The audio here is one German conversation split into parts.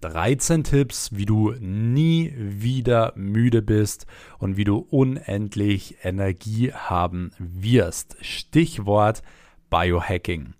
13 Tipps, wie du nie wieder müde bist und wie du unendlich Energie haben wirst. Stichwort Biohacking.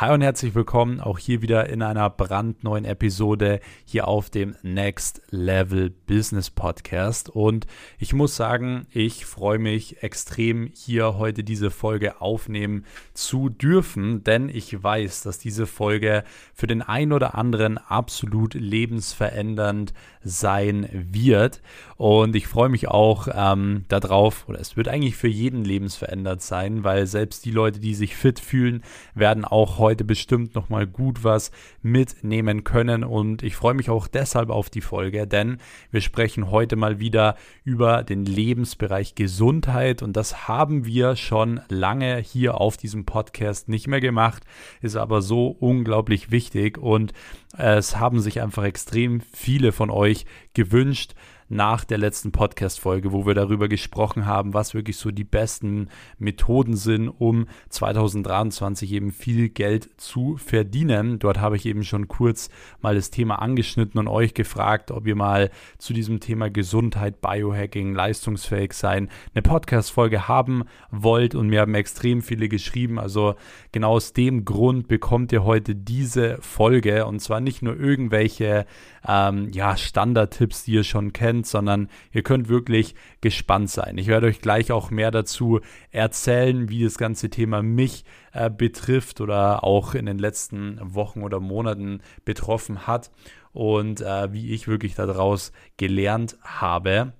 Hi und herzlich willkommen auch hier wieder in einer brandneuen Episode hier auf dem Next Level Business Podcast. Und ich muss sagen, ich freue mich extrem hier heute diese Folge aufnehmen zu dürfen, denn ich weiß, dass diese Folge für den einen oder anderen absolut lebensverändernd sein wird. Und ich freue mich auch ähm, darauf, oder es wird eigentlich für jeden lebensverändert sein, weil selbst die Leute, die sich fit fühlen, werden auch heute bestimmt nochmal gut was mitnehmen können. Und ich freue mich auch deshalb auf die Folge, denn wir sprechen heute mal wieder über den Lebensbereich Gesundheit. Und das haben wir schon lange hier auf diesem Podcast nicht mehr gemacht, ist aber so unglaublich wichtig. Und es haben sich einfach extrem viele von euch gewünscht, nach der letzten Podcast-Folge, wo wir darüber gesprochen haben, was wirklich so die besten Methoden sind, um 2023 eben viel Geld zu verdienen. Dort habe ich eben schon kurz mal das Thema angeschnitten und euch gefragt, ob ihr mal zu diesem Thema Gesundheit, Biohacking, leistungsfähig sein eine Podcast-Folge haben wollt und mir haben extrem viele geschrieben. Also genau aus dem Grund bekommt ihr heute diese Folge und zwar nicht nur irgendwelche ähm, ja, Standard-Tipps, die ihr schon kennt, kennt, sondern ihr könnt wirklich gespannt sein. Ich werde euch gleich auch mehr dazu erzählen, wie das ganze Thema mich äh, betrifft oder auch in den letzten Wochen oder Monaten betroffen hat und äh, wie ich wirklich daraus gelernt habe.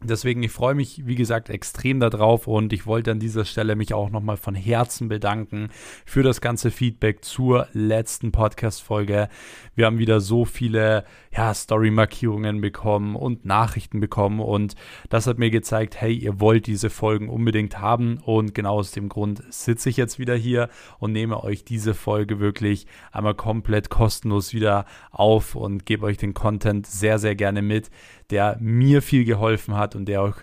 Deswegen, ich freue mich, wie gesagt, extrem darauf und ich wollte an dieser Stelle mich auch nochmal von Herzen bedanken für das ganze Feedback zur letzten Podcast-Folge. Wir haben wieder so viele ja, Story-Markierungen bekommen und Nachrichten bekommen und das hat mir gezeigt, hey, ihr wollt diese Folgen unbedingt haben und genau aus dem Grund sitze ich jetzt wieder hier und nehme euch diese Folge wirklich einmal komplett kostenlos wieder auf und gebe euch den Content sehr, sehr gerne mit der mir viel geholfen hat und der auch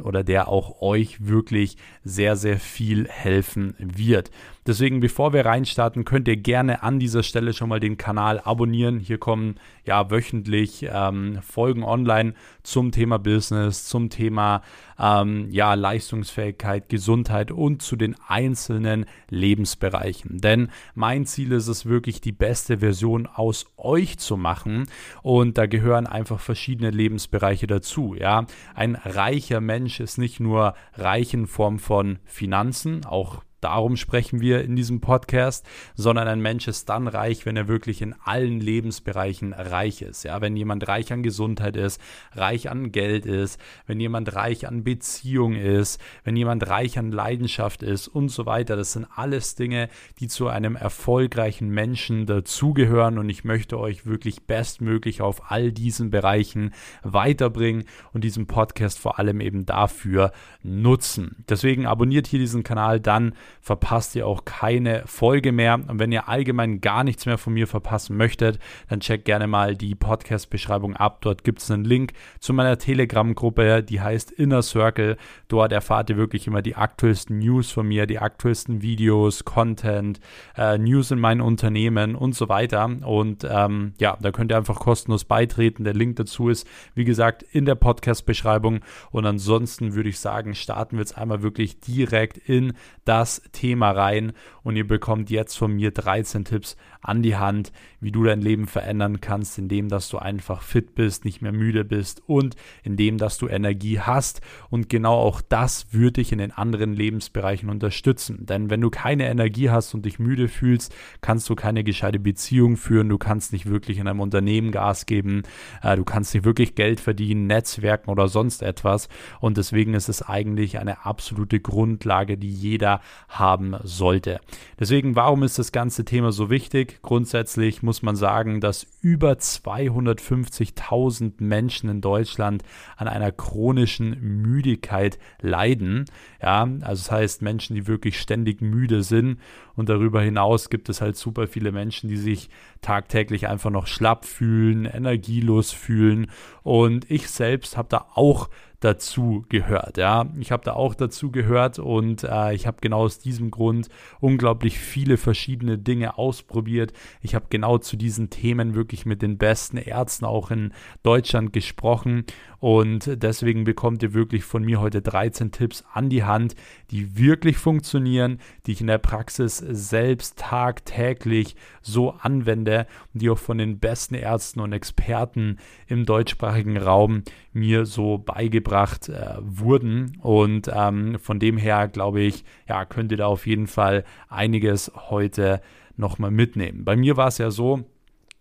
oder der auch euch wirklich sehr, sehr viel helfen wird. Deswegen, bevor wir reinstarten, könnt ihr gerne an dieser Stelle schon mal den Kanal abonnieren. Hier kommen ja wöchentlich ähm, Folgen online zum Thema Business, zum Thema ähm, ja, Leistungsfähigkeit, Gesundheit und zu den einzelnen Lebensbereichen. Denn mein Ziel ist es wirklich, die beste Version aus euch zu machen. Und da gehören einfach verschiedene Lebensbereiche dazu. Ja, ein reicher Mensch ist nicht nur reich in Form von Finanzen, auch Darum sprechen wir in diesem Podcast, sondern ein Mensch ist dann reich, wenn er wirklich in allen Lebensbereichen reich ist. Ja, wenn jemand reich an Gesundheit ist, reich an Geld ist, wenn jemand reich an Beziehung ist, wenn jemand reich an Leidenschaft ist und so weiter. Das sind alles Dinge, die zu einem erfolgreichen Menschen dazugehören und ich möchte euch wirklich bestmöglich auf all diesen Bereichen weiterbringen und diesen Podcast vor allem eben dafür nutzen. Deswegen abonniert hier diesen Kanal dann verpasst ihr auch keine Folge mehr. Und wenn ihr allgemein gar nichts mehr von mir verpassen möchtet, dann checkt gerne mal die Podcast-Beschreibung ab. Dort gibt es einen Link zu meiner Telegram-Gruppe, die heißt Inner Circle. Dort erfahrt ihr wirklich immer die aktuellsten News von mir, die aktuellsten Videos, Content, äh, News in meinen Unternehmen und so weiter. Und ähm, ja, da könnt ihr einfach kostenlos beitreten. Der Link dazu ist, wie gesagt, in der Podcast-Beschreibung. Und ansonsten würde ich sagen, starten wir jetzt einmal wirklich direkt in das Thema rein und ihr bekommt jetzt von mir 13 Tipps an die Hand, wie du dein Leben verändern kannst, indem dass du einfach fit bist, nicht mehr müde bist und indem dass du Energie hast. Und genau auch das würde dich in den anderen Lebensbereichen unterstützen, denn wenn du keine Energie hast und dich müde fühlst, kannst du keine gescheite Beziehung führen, du kannst nicht wirklich in einem Unternehmen Gas geben, äh, du kannst nicht wirklich Geld verdienen, Netzwerken oder sonst etwas. Und deswegen ist es eigentlich eine absolute Grundlage, die jeder haben sollte. Deswegen, warum ist das ganze Thema so wichtig? Grundsätzlich muss man sagen, dass über 250.000 Menschen in Deutschland an einer chronischen Müdigkeit leiden. Ja, also das heißt Menschen, die wirklich ständig müde sind. Und darüber hinaus gibt es halt super viele Menschen, die sich tagtäglich einfach noch schlapp fühlen, energielos fühlen. Und ich selbst habe da auch dazu gehört. Ja, ich habe da auch dazu gehört und äh, ich habe genau aus diesem Grund unglaublich viele verschiedene Dinge ausprobiert. Ich habe genau zu diesen Themen wirklich mit den besten Ärzten auch in Deutschland gesprochen und deswegen bekommt ihr wirklich von mir heute 13 Tipps an die Hand, die wirklich funktionieren, die ich in der Praxis selbst tagtäglich so anwende und die auch von den besten Ärzten und Experten im deutschsprachigen Raum mir so beigebracht äh, wurden. Und ähm, von dem her glaube ich, ja, könnt ihr da auf jeden Fall einiges heute nochmal mitnehmen. Bei mir war es ja so,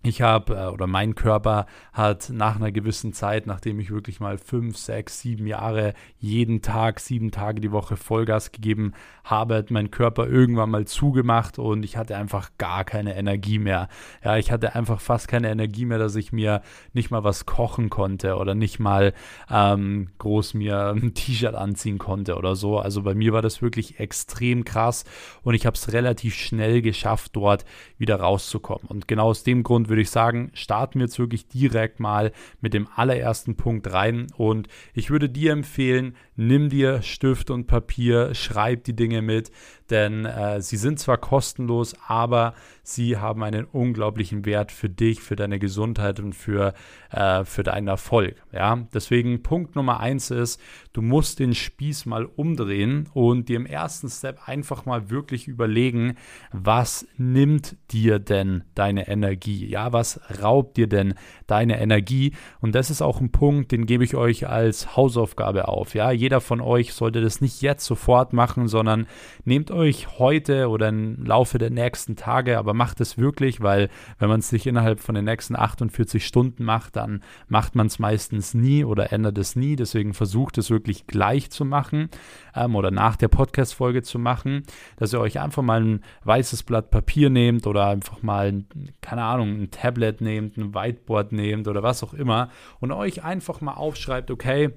ich habe äh, oder mein Körper hat nach einer gewissen Zeit, nachdem ich wirklich mal fünf, sechs, sieben Jahre jeden Tag, sieben Tage die Woche Vollgas gegeben habe, hat mein Körper irgendwann mal zugemacht und ich hatte einfach gar keine Energie mehr. Ja, ich hatte einfach fast keine Energie mehr, dass ich mir nicht mal was kochen konnte oder nicht mal ähm, groß mir ein T-Shirt anziehen konnte oder so. Also bei mir war das wirklich extrem krass und ich habe es relativ schnell geschafft, dort wieder rauszukommen. Und genau aus dem Grund würde ich sagen, starten wir jetzt wirklich direkt mal mit dem allerersten Punkt rein. Und ich würde dir empfehlen, nimm dir Stift und Papier, schreib die Dinge mit, denn äh, sie sind zwar kostenlos, aber sie haben einen unglaublichen Wert für dich, für deine Gesundheit und für, äh, für deinen Erfolg. Ja, deswegen Punkt Nummer eins ist, du musst den Spieß mal umdrehen und dir im ersten Step einfach mal wirklich überlegen, was nimmt dir denn deine Energie? Ja, was raubt dir denn deine Energie? Und das ist auch ein Punkt, den gebe ich euch als Hausaufgabe auf. Ja, jeder von euch sollte das nicht jetzt sofort machen, sondern nehmt euch euch heute oder im Laufe der nächsten Tage, aber macht es wirklich, weil wenn man es nicht innerhalb von den nächsten 48 Stunden macht, dann macht man es meistens nie oder ändert es nie. Deswegen versucht es wirklich gleich zu machen ähm, oder nach der Podcast-Folge zu machen, dass ihr euch einfach mal ein weißes Blatt Papier nehmt oder einfach mal, keine Ahnung, ein Tablet nehmt, ein Whiteboard nehmt oder was auch immer und euch einfach mal aufschreibt, okay,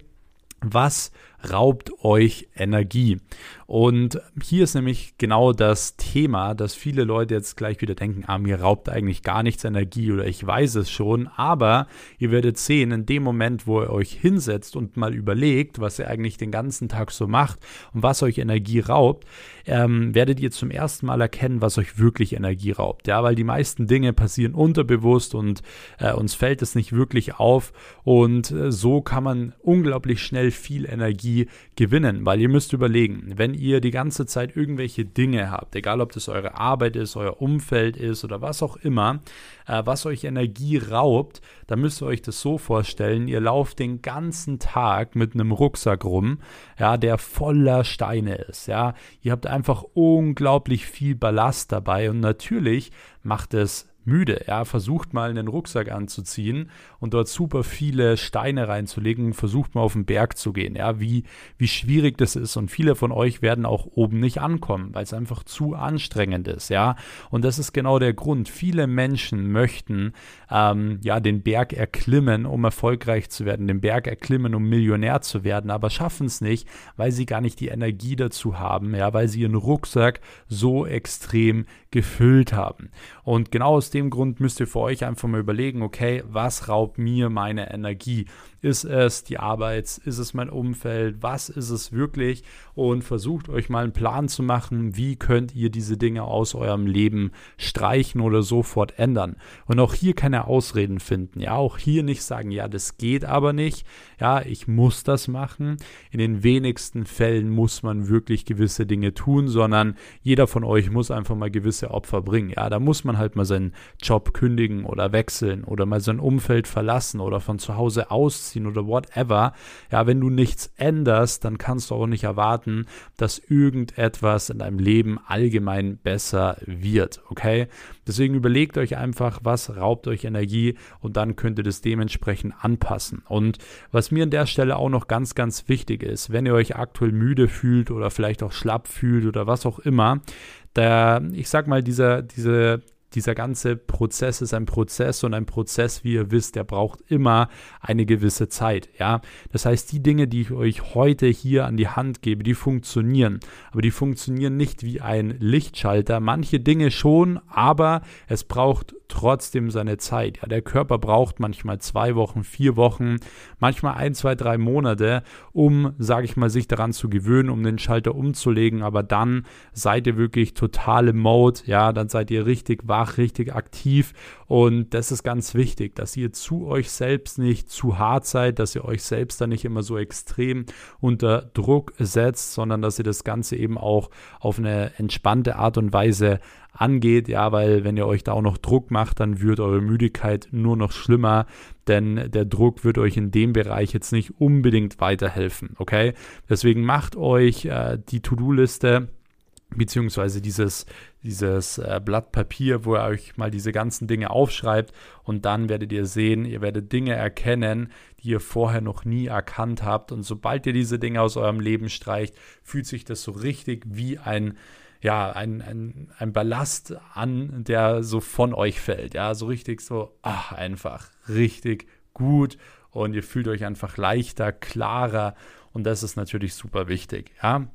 was raubt euch Energie? Und hier ist nämlich genau das Thema, dass viele Leute jetzt gleich wieder denken, ah, mir raubt eigentlich gar nichts Energie oder ich weiß es schon, aber ihr werdet sehen, in dem Moment, wo ihr euch hinsetzt und mal überlegt, was ihr eigentlich den ganzen Tag so macht und was euch Energie raubt, ähm, werdet ihr zum ersten Mal erkennen, was euch wirklich Energie raubt. Ja, weil die meisten Dinge passieren unterbewusst und äh, uns fällt es nicht wirklich auf und äh, so kann man unglaublich schnell viel Energie gewinnen, weil ihr müsst überlegen, wenn ihr die ganze Zeit irgendwelche Dinge habt, egal ob das eure Arbeit ist, euer Umfeld ist oder was auch immer, äh, was euch Energie raubt, dann müsst ihr euch das so vorstellen, ihr lauft den ganzen Tag mit einem Rucksack rum, ja, der voller Steine ist, ja. Ihr habt einfach unglaublich viel Ballast dabei und natürlich macht es müde. Ja, versucht mal einen Rucksack anzuziehen und dort super viele Steine reinzulegen. Versucht mal auf den Berg zu gehen. Ja, wie, wie schwierig das ist. Und viele von euch werden auch oben nicht ankommen, weil es einfach zu anstrengend ist. Ja, und das ist genau der Grund. Viele Menschen möchten ähm, ja den Berg erklimmen, um erfolgreich zu werden, den Berg erklimmen, um Millionär zu werden, aber schaffen es nicht, weil sie gar nicht die Energie dazu haben. Ja, weil sie ihren Rucksack so extrem gefüllt haben. Und genau aus dem Grund müsst ihr für euch einfach mal überlegen, okay, was raubt mir meine Energie? Ist es die Arbeit? Ist es mein Umfeld? Was ist es wirklich? Und versucht euch mal einen Plan zu machen, wie könnt ihr diese Dinge aus eurem Leben streichen oder sofort ändern. Und auch hier keine Ausreden finden. Ja, auch hier nicht sagen, ja, das geht aber nicht. Ja, ich muss das machen. In den wenigsten Fällen muss man wirklich gewisse Dinge tun, sondern jeder von euch muss einfach mal gewisse Opfer bringen. Ja, da muss man halt mal seinen Job kündigen oder wechseln oder mal sein Umfeld verlassen oder von zu Hause ausziehen ausziehen oder whatever. Ja, wenn du nichts änderst, dann kannst du auch nicht erwarten, dass irgendetwas in deinem Leben allgemein besser wird. Okay? Deswegen überlegt euch einfach, was raubt euch Energie und dann könnt ihr das dementsprechend anpassen. Und was mir an der Stelle auch noch ganz, ganz wichtig ist, wenn ihr euch aktuell müde fühlt oder vielleicht auch schlapp fühlt oder was auch immer, der, ich sag mal, dieser, diese dieser ganze Prozess ist ein Prozess und ein Prozess, wie ihr wisst, der braucht immer eine gewisse Zeit. Ja, das heißt, die Dinge, die ich euch heute hier an die Hand gebe, die funktionieren, aber die funktionieren nicht wie ein Lichtschalter. Manche Dinge schon, aber es braucht trotzdem seine Zeit. Ja, der Körper braucht manchmal zwei Wochen, vier Wochen, manchmal ein, zwei, drei Monate, um, sage ich mal, sich daran zu gewöhnen, um den Schalter umzulegen. Aber dann seid ihr wirklich total im Mode. Ja, dann seid ihr richtig wach, richtig aktiv. Und das ist ganz wichtig, dass ihr zu euch selbst nicht zu hart seid, dass ihr euch selbst da nicht immer so extrem unter Druck setzt, sondern dass ihr das Ganze eben auch auf eine entspannte Art und Weise angeht, ja, weil wenn ihr euch da auch noch Druck macht, dann wird eure Müdigkeit nur noch schlimmer, denn der Druck wird euch in dem Bereich jetzt nicht unbedingt weiterhelfen, okay? Deswegen macht euch äh, die To-Do-Liste beziehungsweise dieses, dieses äh, Blatt Papier, wo ihr euch mal diese ganzen Dinge aufschreibt und dann werdet ihr sehen, ihr werdet Dinge erkennen, die ihr vorher noch nie erkannt habt und sobald ihr diese Dinge aus eurem Leben streicht, fühlt sich das so richtig wie ein ja, ein, ein, ein Ballast an, der so von euch fällt. Ja, so richtig so, ach, einfach richtig gut und ihr fühlt euch einfach leichter, klarer und das ist natürlich super wichtig. Ja,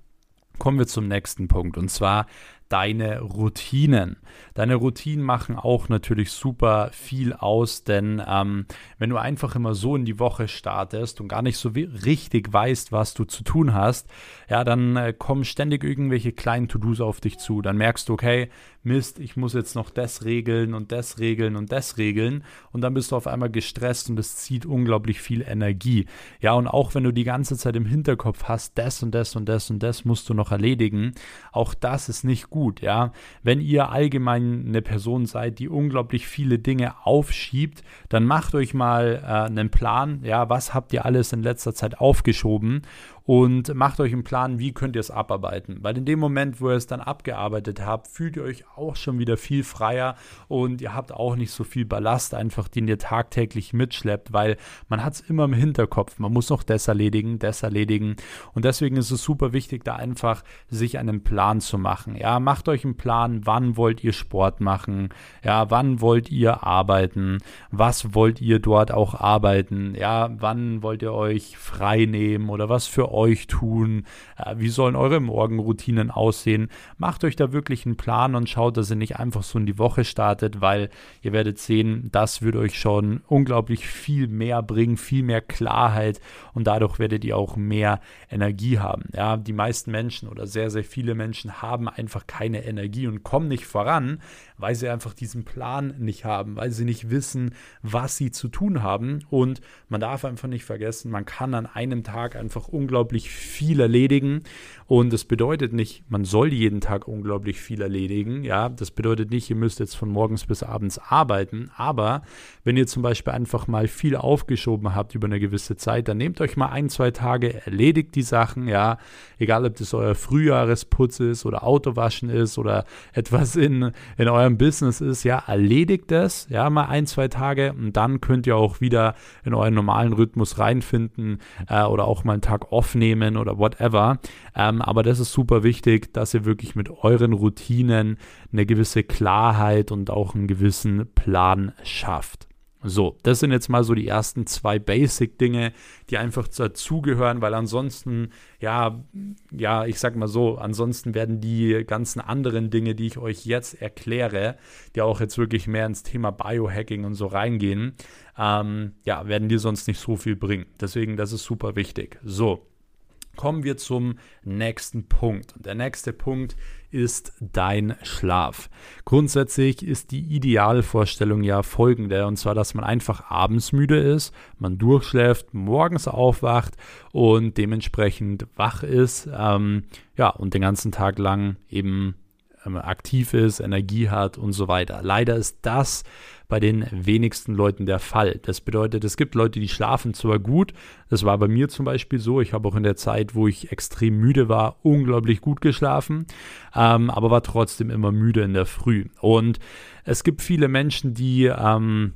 kommen wir zum nächsten Punkt und zwar deine Routinen. Deine Routinen machen auch natürlich super viel aus, denn ähm, wenn du einfach immer so in die Woche startest und gar nicht so richtig weißt, was du zu tun hast, ja, dann äh, kommen ständig irgendwelche kleinen To-Dos auf dich zu. Dann merkst du, okay, Mist, ich muss jetzt noch das regeln und das regeln und das regeln und dann bist du auf einmal gestresst und es zieht unglaublich viel Energie. Ja, und auch wenn du die ganze Zeit im Hinterkopf hast, das und das und das und das musst du noch erledigen, auch das ist nicht gut, ja. Wenn ihr allgemein eine Person seid, die unglaublich viele Dinge aufschiebt, dann macht euch mal äh, einen Plan, ja, was habt ihr alles in letzter Zeit aufgeschoben und macht euch einen Plan, wie könnt ihr es abarbeiten. Weil in dem Moment, wo ihr es dann abgearbeitet habt, fühlt ihr euch auch schon wieder viel freier und ihr habt auch nicht so viel Ballast einfach, den ihr tagtäglich mitschleppt, weil man hat es immer im Hinterkopf. Man muss noch das erledigen, das erledigen und deswegen ist es super wichtig, da einfach sich einen Plan zu machen. Ja, macht euch einen Plan, wann wollt ihr Sport machen, ja, wann wollt ihr arbeiten, was wollt ihr dort auch arbeiten, ja, wann wollt ihr euch frei nehmen oder was für euch tun? Äh, wie sollen eure Morgenroutinen aussehen? Macht euch da wirklich einen Plan und schaut, dass ihr nicht einfach so in die Woche startet, weil ihr werdet sehen, das wird euch schon unglaublich viel mehr bringen, viel mehr Klarheit und dadurch werdet ihr auch mehr Energie haben. Ja, die meisten Menschen oder sehr, sehr viele Menschen haben einfach keine Energie und kommen nicht voran, weil sie einfach diesen Plan nicht haben, weil sie nicht wissen, was sie zu tun haben. Und man darf einfach nicht vergessen, man kann an einem Tag einfach unglaublich viel erledigen. Und das bedeutet nicht, man soll jeden Tag unglaublich viel erledigen. Ja, das bedeutet nicht, ihr müsst jetzt von morgens bis abends arbeiten. Aber wenn ihr zum Beispiel einfach mal viel aufgeschoben habt über eine gewisse Zeit, dann nehmt euch mal ein, zwei Tage, erledigt die Sachen. Ja, egal ob das euer Frühjahresputz ist oder Autowaschen ist oder etwas in, in eurem Business ist, ja, erledigt es, ja, mal ein, zwei Tage und dann könnt ihr auch wieder in euren normalen Rhythmus reinfinden äh, oder auch mal einen Tag off nehmen oder whatever. Ähm, aber das ist super wichtig, dass ihr wirklich mit euren Routinen eine gewisse Klarheit und auch einen gewissen Plan schafft. So, das sind jetzt mal so die ersten zwei Basic-Dinge, die einfach dazugehören, weil ansonsten, ja, ja, ich sag mal so, ansonsten werden die ganzen anderen Dinge, die ich euch jetzt erkläre, die auch jetzt wirklich mehr ins Thema Biohacking und so reingehen, ähm, ja, werden die sonst nicht so viel bringen. Deswegen, das ist super wichtig. So, kommen wir zum nächsten Punkt. Der nächste Punkt ist dein Schlaf. Grundsätzlich ist die Idealvorstellung ja folgende, und zwar, dass man einfach abends müde ist, man durchschläft, morgens aufwacht und dementsprechend wach ist, ähm, ja, und den ganzen Tag lang eben ähm, aktiv ist, Energie hat und so weiter. Leider ist das bei den wenigsten Leuten der Fall. Das bedeutet, es gibt Leute, die schlafen zwar gut, das war bei mir zum Beispiel so, ich habe auch in der Zeit, wo ich extrem müde war, unglaublich gut geschlafen, ähm, aber war trotzdem immer müde in der Früh. Und es gibt viele Menschen, die ähm,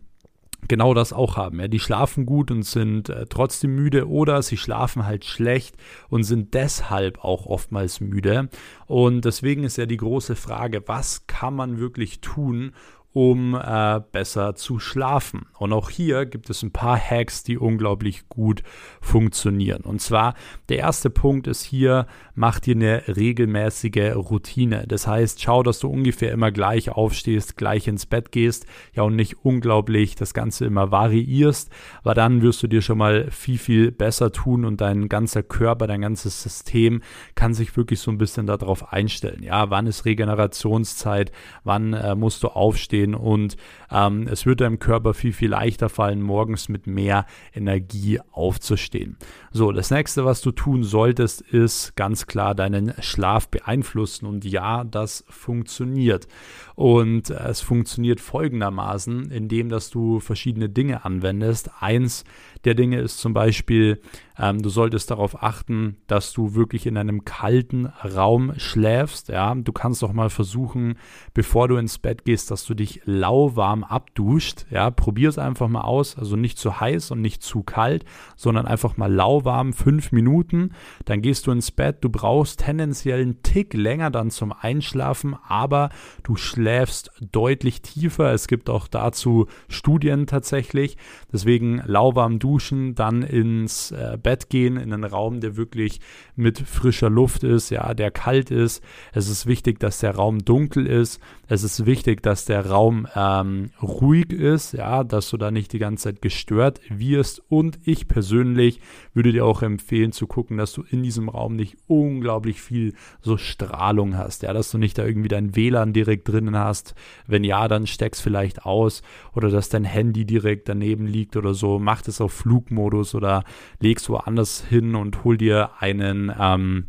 genau das auch haben. Ja, die schlafen gut und sind äh, trotzdem müde oder sie schlafen halt schlecht und sind deshalb auch oftmals müde. Und deswegen ist ja die große Frage, was kann man wirklich tun, um äh, besser zu schlafen. Und auch hier gibt es ein paar Hacks, die unglaublich gut funktionieren. Und zwar der erste Punkt ist hier, mach dir eine regelmäßige Routine. Das heißt, schau, dass du ungefähr immer gleich aufstehst, gleich ins Bett gehst, ja und nicht unglaublich das Ganze immer variierst, weil dann wirst du dir schon mal viel, viel besser tun und dein ganzer Körper, dein ganzes System kann sich wirklich so ein bisschen darauf einstellen. Ja, wann ist Regenerationszeit, wann äh, musst du aufstehen, gehen und ähm, es wird deinem Körper viel, viel leichter fallen, morgens mit mehr Energie aufzustehen. So, das nächste, was du tun solltest, ist ganz klar deinen Schlaf beeinflussen und ja, das funktioniert. Und äh, es funktioniert folgendermaßen, indem dass du verschiedene Dinge anwendest. Eins der Dinge ist zum Beispiel, ähm, du solltest darauf achten, dass du wirklich in einem kalten Raum schläfst. Ja, du kannst doch mal versuchen, bevor du ins Bett gehst, dass du dich lauwarm abduscht. Ja, probier es einfach mal aus. Also nicht zu heiß und nicht zu kalt, sondern einfach mal lauwarm, fünf Minuten. Dann gehst du ins Bett. Du brauchst tendenziell einen Tick länger dann zum Einschlafen, aber du schläfst deutlich tiefer. Es gibt auch dazu Studien tatsächlich. Deswegen lauwarm duschen, dann ins äh, Bett gehen, in einen Raum, der wirklich mit frischer Luft ist, ja, der kalt ist. Es ist wichtig, dass der Raum dunkel ist. Es ist wichtig, dass der Raum ähm, ruhig ist, ja, dass du da nicht die ganze Zeit gestört wirst. Und ich persönlich würde dir auch empfehlen zu gucken, dass du in diesem Raum nicht unglaublich viel so Strahlung hast, ja, dass du nicht da irgendwie dein WLAN direkt drinnen hast. Wenn ja, dann steck's vielleicht aus oder dass dein Handy direkt daneben liegt oder so. Mach das auf Flugmodus oder legst woanders hin und hol dir einen ähm,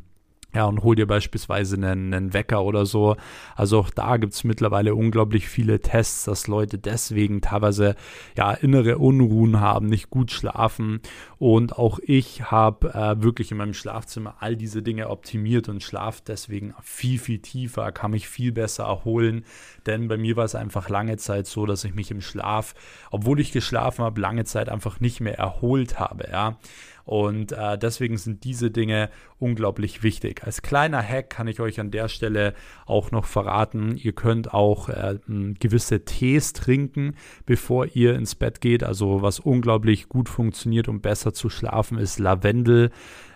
ja, und hol dir beispielsweise einen, einen Wecker oder so. Also auch da gibt es mittlerweile unglaublich viele Tests, dass Leute deswegen teilweise ja innere Unruhen haben, nicht gut schlafen. Und auch ich habe äh, wirklich in meinem Schlafzimmer all diese Dinge optimiert und schlafe deswegen viel, viel tiefer, kann mich viel besser erholen. Denn bei mir war es einfach lange Zeit so, dass ich mich im Schlaf, obwohl ich geschlafen habe, lange Zeit einfach nicht mehr erholt habe. Ja. Und äh, deswegen sind diese Dinge unglaublich wichtig. Als kleiner Hack kann ich euch an der Stelle auch noch verraten, ihr könnt auch äh, gewisse Tees trinken, bevor ihr ins Bett geht. Also was unglaublich gut funktioniert, um besser zu schlafen, ist Lavendel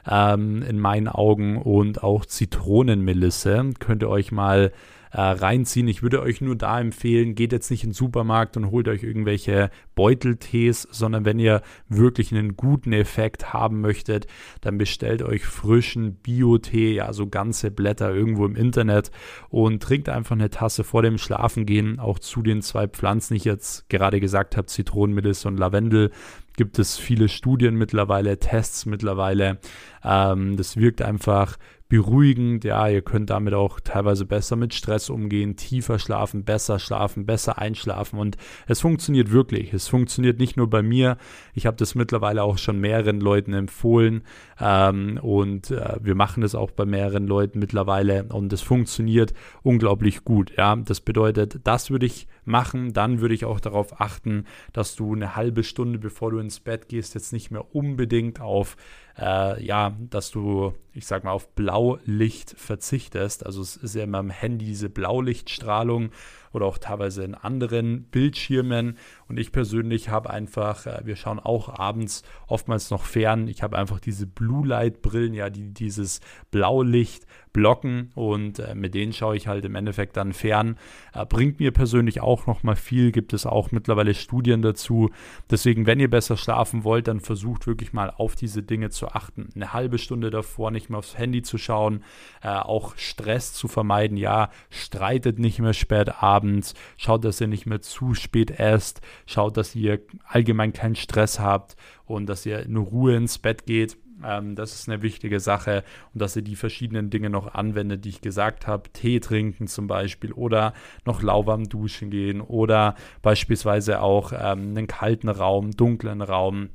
ähm, in meinen Augen und auch Zitronenmelisse. Könnt ihr euch mal äh, reinziehen. Ich würde euch nur da empfehlen, geht jetzt nicht in den Supermarkt und holt euch irgendwelche Beuteltees, sondern wenn ihr wirklich einen guten Effekt haben möchtet, dann bestellt euch frischen Bio-Tee, ja, so ganze Blätter irgendwo im Internet und trinkt einfach eine Tasse vor dem Schlafengehen, auch zu den zwei Pflanzen, die ich jetzt gerade gesagt habe, Zitronenmelisse und Lavendel gibt es viele Studien mittlerweile, Tests mittlerweile. Ähm, das wirkt einfach beruhigend. Ja, ihr könnt damit auch teilweise besser mit Stress umgehen, tiefer schlafen, besser schlafen, besser einschlafen und es funktioniert wirklich. Es funktioniert nicht nur bei mir. Ich habe das mittlerweile auch schon mehreren Leuten empfohlen ähm, und äh, wir machen das auch bei mehreren Leuten mittlerweile und es funktioniert unglaublich gut. Ja, das bedeutet, das würde ich machen. Dann würde ich auch darauf achten, dass du eine halbe Stunde bevor du ins Bett gehst jetzt nicht mehr unbedingt auf äh, ja, dass du, ich sag mal, auf Blaulicht verzichtest. Also es ist ja in meinem Handy diese Blaulichtstrahlung oder auch teilweise in anderen Bildschirmen. Und ich persönlich habe einfach, äh, wir schauen auch abends oftmals noch fern. Ich habe einfach diese Blue Light Brillen, ja, die dieses Blaulicht blocken und äh, mit denen schaue ich halt im Endeffekt dann fern. Äh, bringt mir persönlich auch noch mal viel, gibt es auch mittlerweile Studien dazu. Deswegen, wenn ihr besser schlafen wollt, dann versucht wirklich mal auf diese Dinge zu achten. Eine halbe Stunde davor nicht mehr aufs Handy zu schauen, äh, auch Stress zu vermeiden. Ja, streitet nicht mehr spät abends, schaut, dass ihr nicht mehr zu spät esst, schaut, dass ihr allgemein keinen Stress habt und dass ihr in Ruhe ins Bett geht. Ähm, das ist eine wichtige Sache und dass ihr die verschiedenen Dinge noch anwendet, die ich gesagt habe. Tee trinken zum Beispiel oder noch lauwarm duschen gehen oder beispielsweise auch ähm, einen kalten Raum, dunklen Raum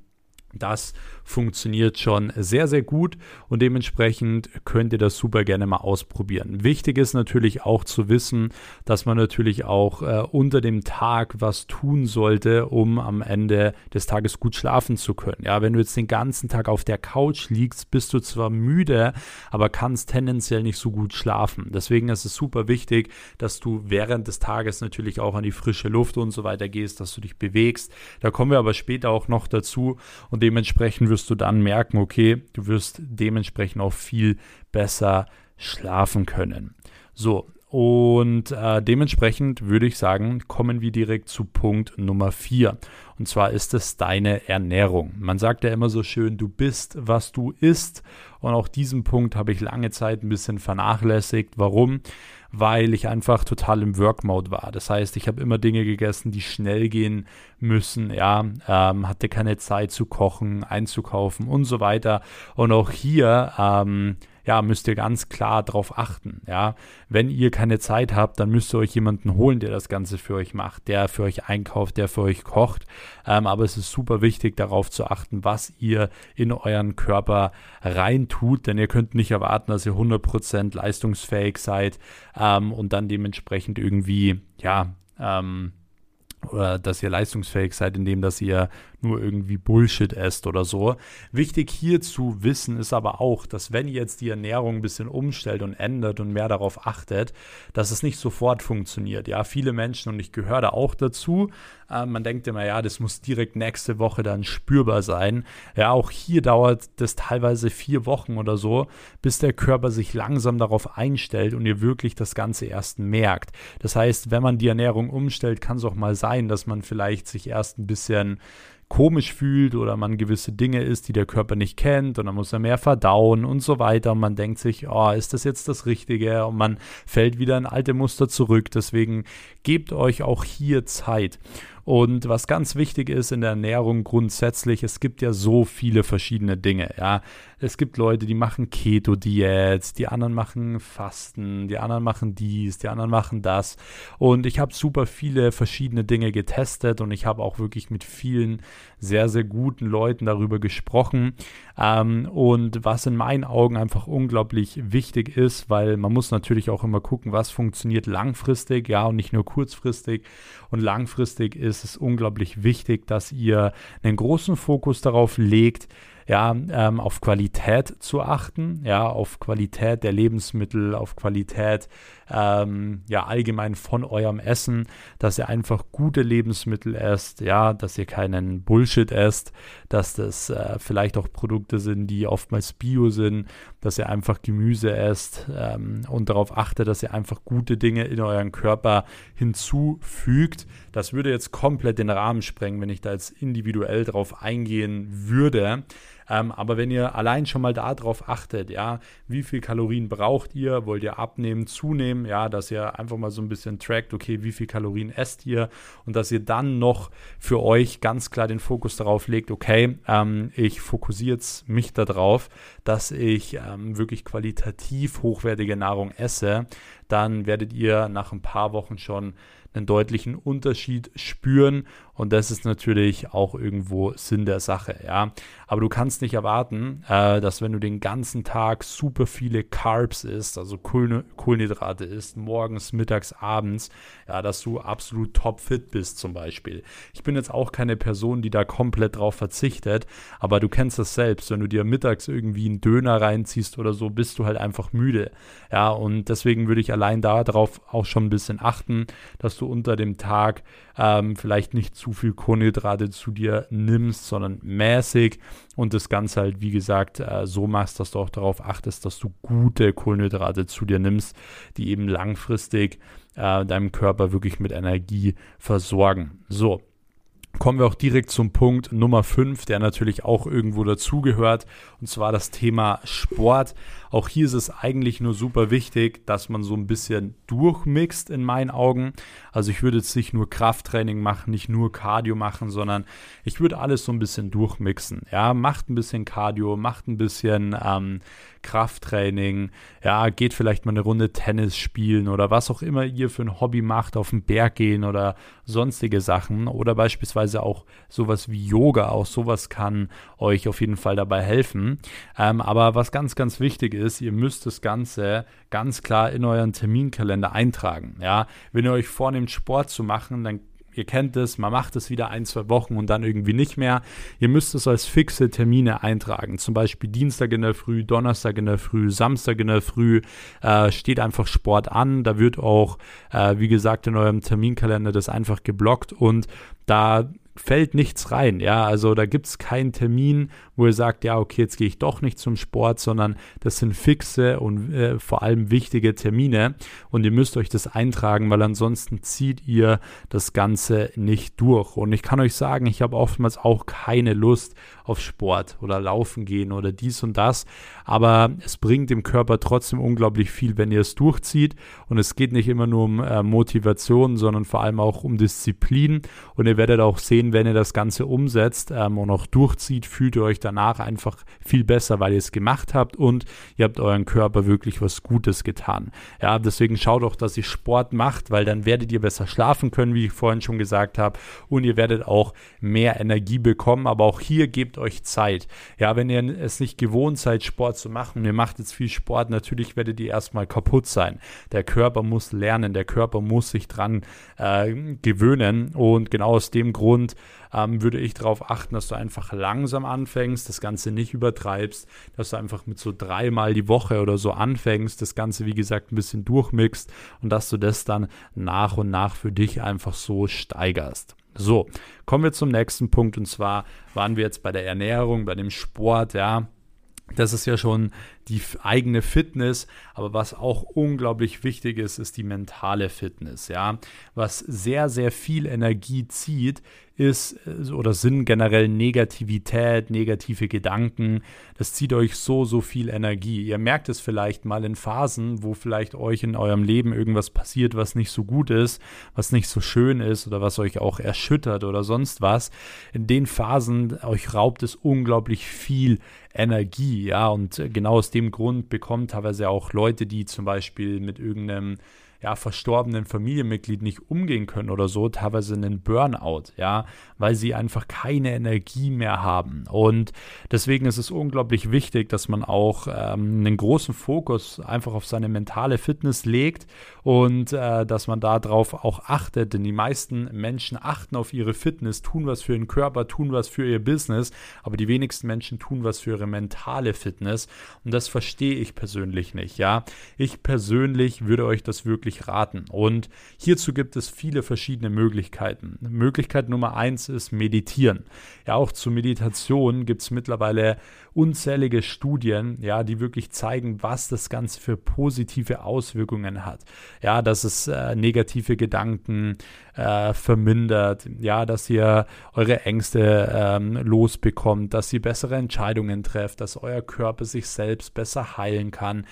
Das funktioniert schon sehr, sehr gut und dementsprechend könnt ihr das super gerne mal ausprobieren. Wichtig ist natürlich auch zu wissen, dass man natürlich auch äh, unter dem Tag was tun sollte, um am Ende des Tages gut schlafen zu können. Ja, wenn du jetzt den ganzen Tag auf der Couch liegst, bist du zwar müde, aber kannst tendenziell nicht so gut schlafen. Deswegen ist es super wichtig, dass du während des Tages natürlich auch an die frische Luft und so weiter gehst, dass du dich bewegst. Da kommen wir aber später auch noch dazu und dementsprechend wirst du dann merken, okay, du wirst dementsprechend auch viel besser schlafen können. So, und äh, dementsprechend würde ich sagen, kommen wir direkt zu Punkt Nummer 4. Und zwar ist es deine Ernährung. Man sagt ja immer so schön, du bist, was du isst. Und auch diesen Punkt habe ich lange Zeit ein bisschen vernachlässigt. Warum? Weil ich einfach total im Work-Mode war. Das heißt, ich habe immer Dinge gegessen, die schnell gehen müssen. Ja, ähm, hatte keine Zeit zu kochen, einzukaufen und so weiter. Und auch hier ähm, ja, müsst ihr ganz klar darauf achten. Ja, wenn ihr keine Zeit habt, dann müsst ihr euch jemanden holen, der das Ganze für euch macht, der für euch einkauft, der für euch kocht. Ähm, aber es ist super wichtig, darauf zu achten, was ihr in euren Körper reintut, denn ihr könnt nicht erwarten, dass ihr 100% leistungsfähig seid ähm, und dann dementsprechend irgendwie, ja, ähm, oder dass ihr leistungsfähig seid, indem dass ihr nur irgendwie Bullshit esst oder so. Wichtig hier zu wissen ist aber auch, dass wenn ihr jetzt die Ernährung ein bisschen umstellt und ändert und mehr darauf achtet, dass es nicht sofort funktioniert. Ja, viele Menschen und ich gehöre da auch dazu. Äh, man denkt immer, ja, das muss direkt nächste Woche dann spürbar sein. Ja, auch hier dauert das teilweise vier Wochen oder so, bis der Körper sich langsam darauf einstellt und ihr wirklich das Ganze erst merkt. Das heißt, wenn man die Ernährung umstellt, kann es auch mal sein, dass man vielleicht sich erst ein bisschen komisch fühlt oder man gewisse Dinge isst, die der Körper nicht kennt und dann muss er mehr verdauen und so weiter und man denkt sich, oh, ist das jetzt das Richtige und man fällt wieder in alte Muster zurück. Deswegen gebt euch auch hier Zeit. Und was ganz wichtig ist in der Ernährung grundsätzlich, es gibt ja so viele verschiedene Dinge. Ja, es gibt Leute, die machen Keto-Diät, die anderen machen Fasten, die anderen machen dies, die anderen machen das. Und ich habe super viele verschiedene Dinge getestet und ich habe auch wirklich mit vielen sehr, sehr guten Leuten darüber gesprochen. Ähm, und was in meinen Augen einfach unglaublich wichtig ist, weil man muss natürlich auch immer gucken, was funktioniert langfristig, ja, und nicht nur kurzfristig. Und langfristig ist es unglaublich wichtig, dass ihr einen großen Fokus darauf legt, ja, ähm, auf Qualität zu achten, ja, auf Qualität der Lebensmittel, auf Qualität, ähm, ja, allgemein von eurem Essen, dass ihr einfach gute Lebensmittel esst, ja, dass ihr keinen Bullshit esst, dass das äh, vielleicht auch Produkte sind, die oftmals bio sind, dass ihr einfach Gemüse esst ähm, und darauf achtet, dass ihr einfach gute Dinge in euren Körper hinzufügt. Das würde jetzt komplett den Rahmen sprengen, wenn ich da jetzt individuell drauf eingehen würde. Ähm, aber wenn ihr allein schon mal darauf achtet, ja, wie viel Kalorien braucht ihr, wollt ihr abnehmen, zunehmen, ja, dass ihr einfach mal so ein bisschen trackt, okay, wie viel Kalorien esst ihr und dass ihr dann noch für euch ganz klar den Fokus darauf legt, okay, ähm, ich fokussiere mich darauf, dass ich ähm, wirklich qualitativ hochwertige Nahrung esse, dann werdet ihr nach ein paar Wochen schon einen deutlichen Unterschied spüren und das ist natürlich auch irgendwo Sinn der Sache, ja. Aber du kannst nicht erwarten, äh, dass wenn du den ganzen Tag super viele Carbs isst, also Kohlenhydrate isst, morgens, mittags, abends, ja, dass du absolut topfit bist zum Beispiel. Ich bin jetzt auch keine Person, die da komplett drauf verzichtet, aber du kennst das selbst, wenn du dir mittags irgendwie einen Döner reinziehst oder so, bist du halt einfach müde, ja. Und deswegen würde ich allein darauf auch schon ein bisschen achten, dass du unter dem Tag ähm, vielleicht nicht zu viel Kohlenhydrate zu dir nimmst, sondern mäßig und das Ganze halt, wie gesagt, äh, so machst, dass du auch darauf achtest, dass du gute Kohlenhydrate zu dir nimmst, die eben langfristig äh, deinem Körper wirklich mit Energie versorgen. So, kommen wir auch direkt zum Punkt Nummer 5, der natürlich auch irgendwo dazugehört, und zwar das Thema Sport. Auch hier ist es eigentlich nur super wichtig, dass man so ein bisschen durchmixt in meinen Augen. Also ich würde jetzt nicht nur Krafttraining machen, nicht nur Cardio machen, sondern ich würde alles so ein bisschen durchmixen. Ja, macht ein bisschen Cardio, macht ein bisschen ähm, Krafttraining, ja, geht vielleicht mal eine Runde Tennis spielen oder was auch immer ihr für ein Hobby macht, auf den Berg gehen oder sonstige Sachen oder beispielsweise auch sowas wie Yoga, auch sowas kann euch auf jeden Fall dabei helfen. Ähm, aber was ganz, ganz wichtig ist, ihr müsst das Ganze ganz klar in euren Terminkalender eintragen. Ja, wenn ihr euch vornehmt, Sport zu machen, dann ihr kennt es, man macht es wieder ein, zwei Wochen und dann irgendwie nicht mehr. Ihr müsst es als fixe Termine eintragen. Zum Beispiel Dienstag in der Früh, Donnerstag in der Früh, Samstag in der Früh äh, steht einfach Sport an. Da wird auch, äh, wie gesagt, in eurem Terminkalender das einfach geblockt und da fällt nichts rein. Ja, also da gibt es keinen Termin, wo ihr sagt, ja, okay, jetzt gehe ich doch nicht zum Sport, sondern das sind fixe und äh, vor allem wichtige Termine und ihr müsst euch das eintragen, weil ansonsten zieht ihr das Ganze nicht durch. Und ich kann euch sagen, ich habe oftmals auch keine Lust auf Sport oder Laufen gehen oder dies und das, aber es bringt dem Körper trotzdem unglaublich viel, wenn ihr es durchzieht und es geht nicht immer nur um äh, Motivation, sondern vor allem auch um Disziplin und ihr werdet auch sehen, wenn ihr das Ganze umsetzt ähm, und auch durchzieht, fühlt ihr euch danach einfach viel besser, weil ihr es gemacht habt und ihr habt euren Körper wirklich was Gutes getan. Ja, deswegen schaut auch, dass ihr Sport macht, weil dann werdet ihr besser schlafen können, wie ich vorhin schon gesagt habe, und ihr werdet auch mehr Energie bekommen. Aber auch hier gebt euch Zeit. Ja, wenn ihr es nicht gewohnt seid, Sport zu machen ihr macht jetzt viel Sport, natürlich werdet ihr erstmal kaputt sein. Der Körper muss lernen, der Körper muss sich dran äh, gewöhnen und genau aus dem Grund ähm, würde ich darauf achten, dass du einfach langsam anfängst, das Ganze nicht übertreibst, dass du einfach mit so dreimal die Woche oder so anfängst, das Ganze wie gesagt ein bisschen durchmixst und dass du das dann nach und nach für dich einfach so steigerst. So, kommen wir zum nächsten Punkt und zwar waren wir jetzt bei der Ernährung, bei dem Sport, ja. Das ist ja schon die eigene Fitness, aber was auch unglaublich wichtig ist, ist die mentale Fitness, ja. Was sehr, sehr viel Energie zieht, ist äh, oder sind generell Negativität, negative Gedanken. Das zieht euch so, so viel Energie. Ihr merkt es vielleicht mal in Phasen, wo vielleicht euch in eurem Leben irgendwas passiert, was nicht so gut ist, was nicht so schön ist oder was euch auch erschüttert oder sonst was. In den Phasen euch raubt es unglaublich viel Energie, ja. Und genau aus dem Grund bekommen teilweise auch Leute, die zum Beispiel mit irgendeinem ja, verstorbenen Familienmitglied nicht umgehen können oder so, teilweise einen Burnout, ja, weil sie einfach keine Energie mehr haben. Und deswegen ist es unglaublich wichtig, dass man auch ähm, einen großen Fokus einfach auf seine mentale Fitness legt und äh, dass man darauf auch achtet, denn die meisten Menschen achten auf ihre Fitness, tun was für ihren Körper, tun was für ihr Business, aber die wenigsten Menschen tun was für ihre mentale Fitness und das verstehe ich persönlich nicht, ja. Ich persönlich würde euch das wirklich raten. Und hierzu gibt es viele verschiedene Möglichkeiten. Möglichkeit Nummer eins ist Meditieren. Ja, auch zur Meditation gibt es mittlerweile unzählige Studien, ja, die wirklich zeigen, was das Ganze für positive Auswirkungen hat. Ja, dass es äh, negative Gedanken äh, vermindert, ja, dass ihr eure Ängste ähm, losbekommt, dass ihr bessere Entscheidungen trefft, dass euer Körper sich selbst besser heilen kann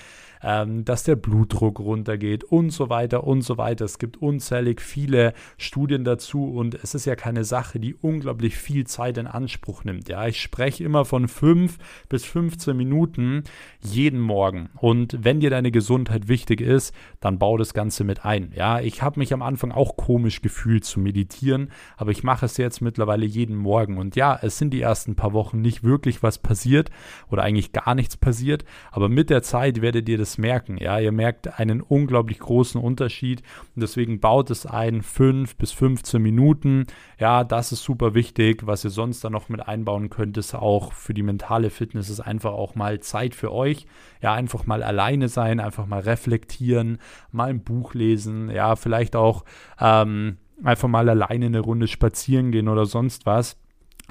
ähm, dass der Blutdruck runtergeht und so weiter und so weiter. Es gibt unzählig viele Studien dazu und es ist ja keine Sache, die unglaublich viel Zeit in Anspruch nimmt. Ja, ich spreche immer von 5 bis 15 Minuten jeden Morgen. Und wenn dir deine Gesundheit wichtig ist, dann bau das Ganze mit ein. Ja, ich habe mich am Anfang auch komisch gefühlt zu meditieren, aber ich mache es jetzt mittlerweile jeden Morgen. Und ja, es sind die ersten paar Wochen nicht wirklich was passiert oder eigentlich gar nichts passiert, aber mit der Zeit werdet ihr das es merken. Ja, ihr merkt einen unglaublich großen Unterschied und deswegen baut es ein 5 bis 15 Minuten. Ja, das ist super wichtig. Was ihr sonst dann noch mit einbauen könnt, ist auch für die mentale Fitness ist einfach auch mal Zeit für euch. Ja, einfach mal alleine sein, einfach mal reflektieren, mal ein Buch lesen. Ja, vielleicht auch ähm, einfach mal alleine eine Runde spazieren gehen oder sonst was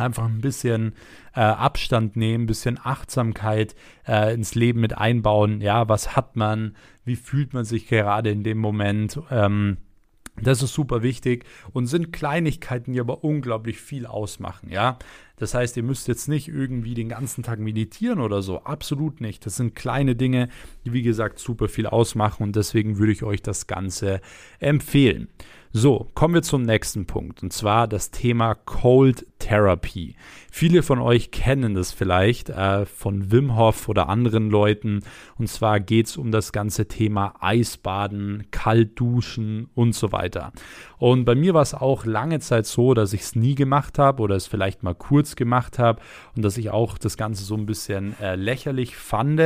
einfach ein bisschen äh, Abstand nehmen, ein bisschen Achtsamkeit äh, ins Leben mit einbauen. Ja, was hat man? Wie fühlt man sich gerade in dem Moment? Ähm, Das ist super wichtig und sind Kleinigkeiten, die aber unglaublich viel ausmachen, ja. Das heißt, ihr müsst jetzt nicht irgendwie den ganzen Tag meditieren oder so. Absolut nicht. Das sind kleine Dinge, die wie gesagt super viel ausmachen und deswegen würde ich euch das Ganze empfehlen. So, kommen wir zum nächsten Punkt und zwar das Thema Cold Therapy. Viele von euch kennen das vielleicht äh, von Wim Hof oder anderen Leuten und zwar geht es um das ganze Thema Eisbaden, Kaltduschen und so weiter. Und bei mir war es auch lange Zeit so, dass ich es nie gemacht habe oder es vielleicht mal kurz gemacht habe und dass ich auch das Ganze so ein bisschen äh, lächerlich fand.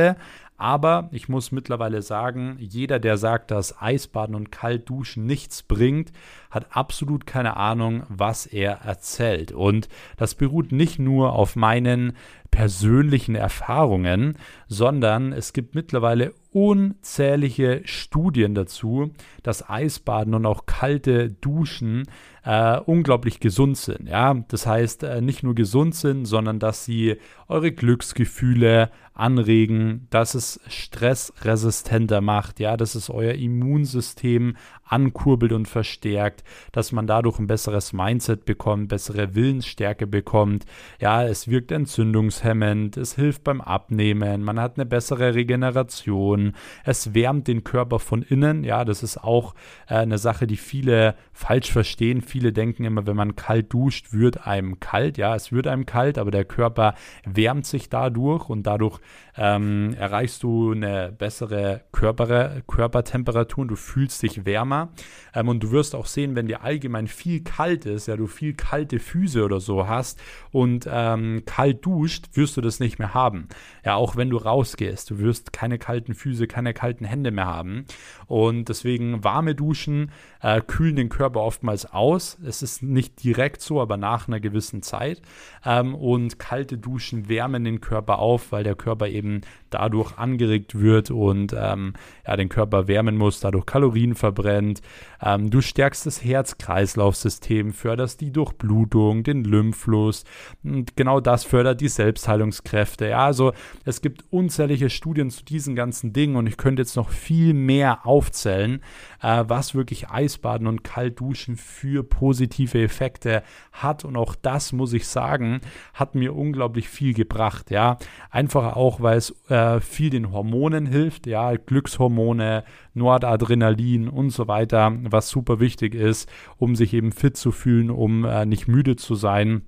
Aber ich muss mittlerweile sagen, jeder, der sagt, dass Eisbaden und Kaltduschen nichts bringt, hat absolut keine Ahnung, was er erzählt. Und das beruht nicht nur auf meinen persönlichen Erfahrungen, sondern es gibt mittlerweile unzählige Studien dazu, dass Eisbaden und auch kalte Duschen äh, unglaublich gesund sind. Ja, das heißt äh, nicht nur gesund sind, sondern dass sie eure Glücksgefühle anregen, dass es stressresistenter macht, ja, dass es euer Immunsystem ankurbelt und verstärkt, dass man dadurch ein besseres Mindset bekommt, bessere Willensstärke bekommt. Ja, es wirkt entzündungshemmend, es hilft beim Abnehmen, man hat eine bessere Regeneration, es wärmt den Körper von innen. Ja, das ist auch äh, eine Sache, die viele falsch verstehen. Viele denken immer, wenn man kalt duscht, wird einem kalt. Ja, es wird einem kalt, aber der Körper wärmt sich dadurch und dadurch ähm, erreichst du eine bessere Körper, Körpertemperatur und du fühlst dich wärmer. Ähm, und du wirst auch sehen, wenn dir allgemein viel kalt ist, ja, du viel kalte Füße oder so hast und ähm, kalt duscht, wirst du das nicht mehr haben. Ja, auch wenn du rausgehst, du wirst keine kalten Füße, keine kalten Hände mehr haben. Und deswegen warme Duschen äh, kühlen den Körper oftmals aus. Es ist nicht direkt so, aber nach einer gewissen Zeit. Ähm, und kalte Duschen wärmen den Körper auf, weil der Körper eben dadurch angeregt wird und ähm, ja, den Körper wärmen muss, dadurch Kalorien verbrennt. Ähm, du stärkst das Herz-Kreislauf-System, förderst die Durchblutung, den Lymphfluss und genau das fördert die Selbstheilungskräfte. Ja, also es gibt unzählige Studien zu diesen ganzen Dingen und ich könnte jetzt noch viel mehr aufzählen, äh, was wirklich Eisbaden und Kaltduschen für positive Effekte hat und auch das muss ich sagen, hat mir unglaublich viel gebracht. Ja, einfach auch, weil es äh, viel den Hormonen hilft, ja, Glückshormone, Noradrenalin und so weiter, was super wichtig ist, um sich eben fit zu fühlen, um äh, nicht müde zu sein.